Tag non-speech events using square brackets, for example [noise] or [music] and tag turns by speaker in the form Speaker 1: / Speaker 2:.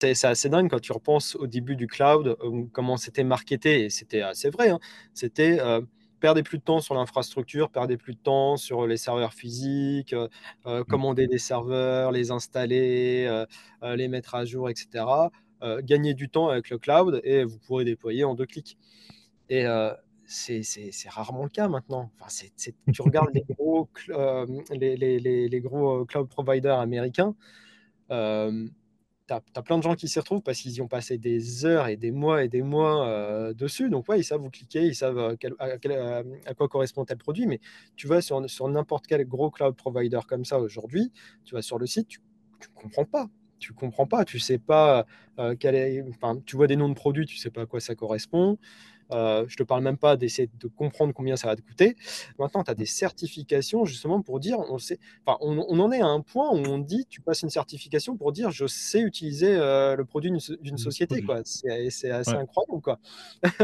Speaker 1: c'est assez dingue quand tu repenses au début du cloud, comment c'était marketé, et c'était assez vrai. Hein. C'était euh, perdez plus de temps sur l'infrastructure, perdez plus de temps sur les serveurs physiques, euh, euh, mmh. commander des serveurs, les installer, les mettre à jour, etc. gagnez du temps avec le cloud et vous pourrez déployer en deux clics. Et c'est rarement le cas maintenant. Enfin, tu regardes les gros, les, les, les, gros cloud providers américains tu as, plein de gens qui s'y retrouvent parce qu'ils y ont passé des heures et des mois et des mois euh, dessus. Donc, ouais, ils savent où cliquer, ils savent euh, euh, à, quoi correspond tel produit. Mais tu vas sur, sur n'importe quel gros cloud provider comme ça aujourd'hui, tu vas sur le site, tu ne comprends pas. Tu comprends pas, tu sais pas quel est. Enfin, tu vois des noms de produits, tu sais pas à quoi ça correspond. Euh, je te parle même pas d'essayer de comprendre combien ça va te coûter. Maintenant, tu as des certifications justement pour dire, on, sait, enfin, on, en est à un point où on dit, tu passes une certification pour dire, je sais utiliser euh, le produit d'une société. C'est assez incroyable. Quoi. [laughs]